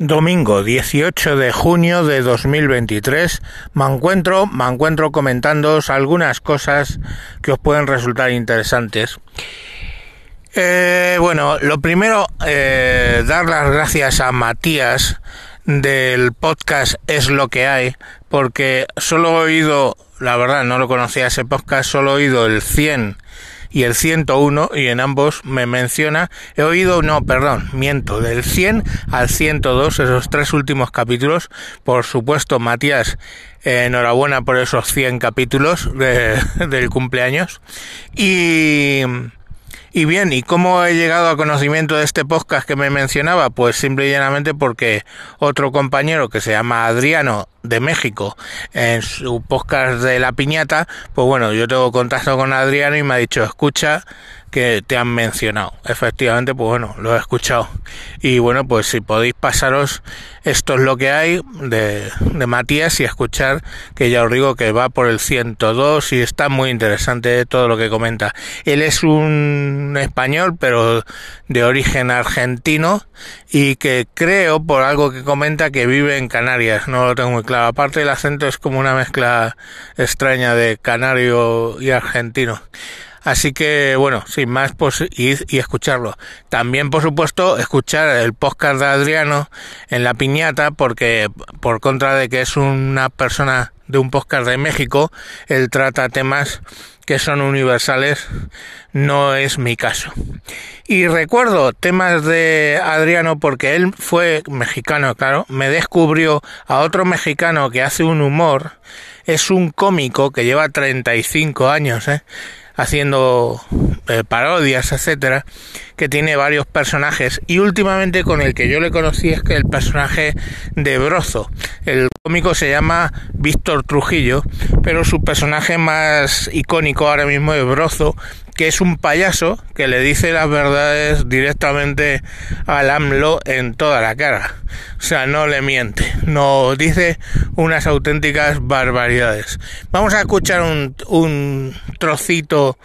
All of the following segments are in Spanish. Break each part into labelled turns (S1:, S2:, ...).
S1: Domingo 18 de junio de 2023 me encuentro, me encuentro comentando algunas cosas que os pueden resultar interesantes. Eh, bueno, lo primero, eh, dar las gracias a Matías del podcast Es lo que hay, porque solo he oído, la verdad no lo conocía ese podcast, solo he oído el 100 y el 101 y en ambos me menciona, he oído, no, perdón, miento, del 100 al 102, esos tres últimos capítulos, por supuesto, Matías, enhorabuena por esos 100 capítulos de, del cumpleaños y y bien, ¿y cómo he llegado a conocimiento de este podcast que me mencionaba? Pues simple y llanamente porque otro compañero que se llama Adriano de México. En su podcast de La Piñata, pues bueno, yo tengo contacto con Adriano y me ha dicho, escucha que te han mencionado. Efectivamente, pues bueno, lo he escuchado. Y bueno, pues si podéis pasaros, esto es lo que hay de, de Matías y escuchar, que ya os digo que va por el 102 y está muy interesante todo lo que comenta. Él es un español, pero de origen argentino y que creo, por algo que comenta, que vive en Canarias. No lo tengo muy claro. Aparte, el acento es como una mezcla extraña de canario y argentino. Así que, bueno, sin más, pues ir y escucharlo. También, por supuesto, escuchar el podcast de Adriano en La Piñata, porque por contra de que es una persona de un podcast de México, él trata temas que son universales, no es mi caso. Y recuerdo temas de Adriano porque él fue mexicano, claro, me descubrió a otro mexicano que hace un humor, es un cómico que lleva 35 años, ¿eh? Haciendo eh, parodias, etcétera, que tiene varios personajes y últimamente con el que yo le conocí es que el personaje de Brozo. El cómico se llama Víctor Trujillo, pero su personaje más icónico ahora mismo es Brozo, que es un payaso que le dice las verdades directamente al AMLO en toda la cara. O sea, no le miente, no dice unas auténticas barbaridades. Vamos a escuchar un, un trocito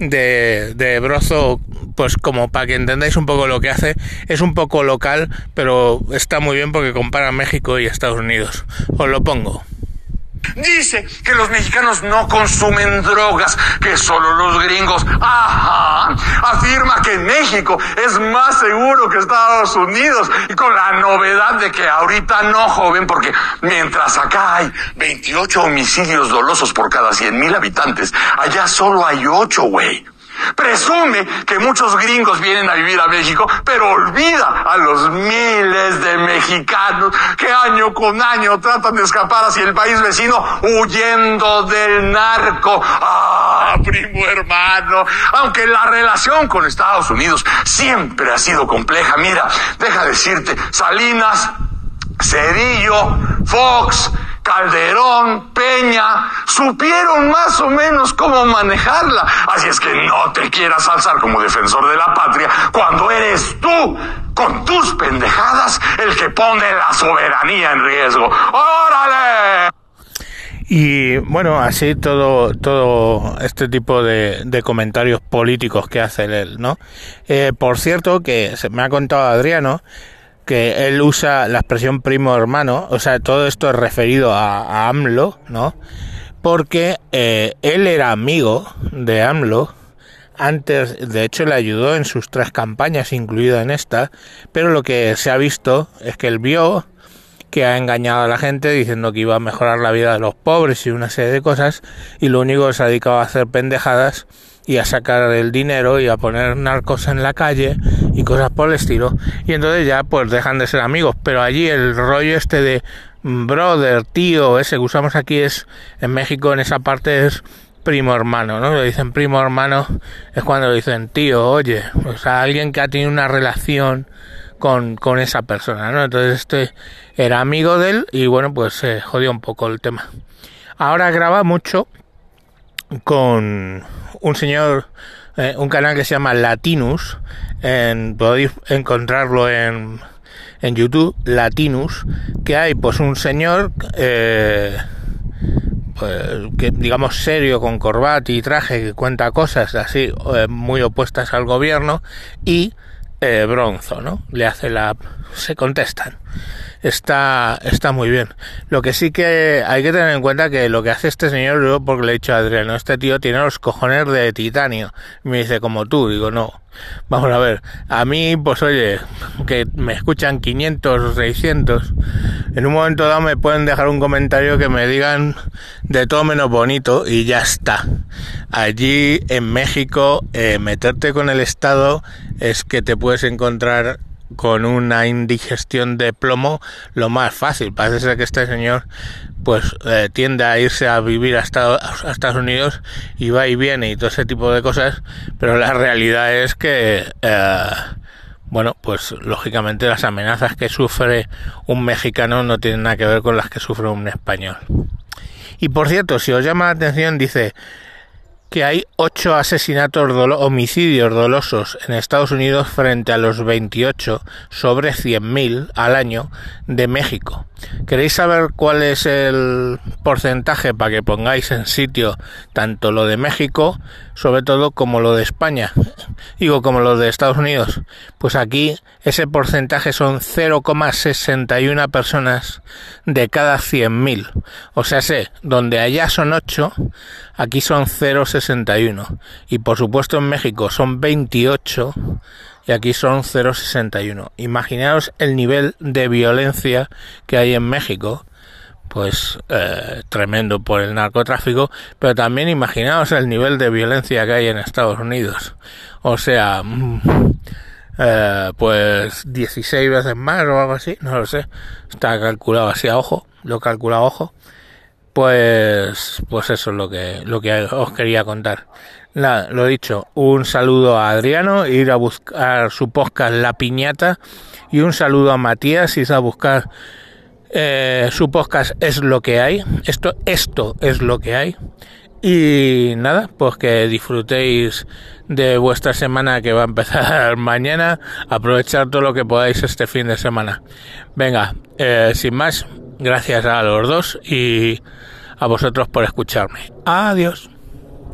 S1: de, de Brozo, pues como para que entendáis un poco lo que hace. Es un poco local, pero está muy bien porque compara México y Estados Unidos. Os lo pongo.
S2: Dice que los mexicanos no consumen drogas, que solo los gringos. Ajá. Afirma que México es más seguro que Estados Unidos. Y con la novedad de que ahorita no, joven, porque mientras acá hay 28 homicidios dolosos por cada 100 mil habitantes, allá solo hay 8, güey. Presume que muchos gringos vienen a vivir a México, pero olvida a los miles mexicanos que año con año tratan de escapar hacia el país vecino huyendo del narco. Ah, primo hermano, aunque la relación con Estados Unidos siempre ha sido compleja. Mira, deja decirte, Salinas, Cedillo, Fox, Calderón, Peña, supieron más o menos cómo manejarla. Así es que no te quieras alzar como defensor de la patria cuando eres tú, con tus pendejadas, el que pone la soberanía en riesgo. ¡Órale!
S1: Y bueno, así todo, todo este tipo de, comentarios políticos que hace él, ¿no? Eh, por cierto, que se me ha contado Adriano que él usa la expresión primo hermano, o sea, todo esto es referido a, a AMLO, ¿no? Porque eh, él era amigo de AMLO, antes, de hecho, le ayudó en sus tres campañas, incluida en esta, pero lo que se ha visto es que él vio que ha engañado a la gente diciendo que iba a mejorar la vida de los pobres y una serie de cosas, y lo único que se ha dedicado a hacer pendejadas y a sacar el dinero y a poner narcos en la calle y cosas por el estilo. Y entonces ya pues dejan de ser amigos. Pero allí el rollo este de brother tío ese que usamos aquí es en México en esa parte es primo hermano no le dicen primo hermano es cuando dicen tío oye o sea alguien que ha tenido una relación con, con esa persona no entonces este era amigo de él y bueno pues se jodió un poco el tema. Ahora graba mucho con un señor, eh, un canal que se llama Latinus, en, podéis encontrarlo en, en YouTube, Latinus, que hay pues un señor eh, pues, que digamos serio con corbata y traje que cuenta cosas así eh, muy opuestas al gobierno y eh, Bronzo, ¿no? Le hace la... se contestan. Está, está muy bien. Lo que sí que hay que tener en cuenta que lo que hace este señor, yo porque le he dicho a Adriano, este tío tiene los cojones de titanio. me dice, como tú, digo, no. Vamos a ver, a mí, pues oye, que me escuchan 500 o 600, en un momento dado me pueden dejar un comentario que me digan de todo menos bonito y ya está. Allí en México, eh, meterte con el Estado es que te puedes encontrar con una indigestión de plomo lo más fácil. Parece ser que este señor pues eh, tiende a irse a vivir a Estados, Unidos y va y viene y todo ese tipo de cosas, pero la realidad es que eh, bueno, pues lógicamente las amenazas que sufre un mexicano no tienen nada que ver con las que sufre un español. Y por cierto, si os llama la atención, dice que hay ocho asesinatos, homicidios dolosos en Estados Unidos frente a los 28 sobre 100.000 al año de México. ¿Queréis saber cuál es el porcentaje para que pongáis en sitio tanto lo de México, sobre todo como lo de España? Digo, como lo de Estados Unidos. Pues aquí ese porcentaje son 0,61 personas de cada 100.000. O sea, sé, donde allá son 8, aquí son 0,61. Y por supuesto en México son 28 y aquí son 0,61. Imaginaos el nivel de violencia que hay en México, pues eh, tremendo por el narcotráfico, pero también imaginaos el nivel de violencia que hay en Estados Unidos. O sea, mm, eh, pues 16 veces más o algo así, no lo sé, está calculado así a ojo, lo calcula a ojo. Pues, pues eso es lo que, lo que os quería contar. Nada, lo dicho, un saludo a Adriano, ir a buscar su podcast La Piñata y un saludo a Matías, ir a buscar eh, su podcast Es lo que hay. Esto, esto es lo que hay. Y nada, pues que disfrutéis de vuestra semana que va a empezar mañana. Aprovechar todo lo que podáis este fin de semana. Venga, eh, sin más, gracias a los dos y a vosotros por escucharme. Adiós.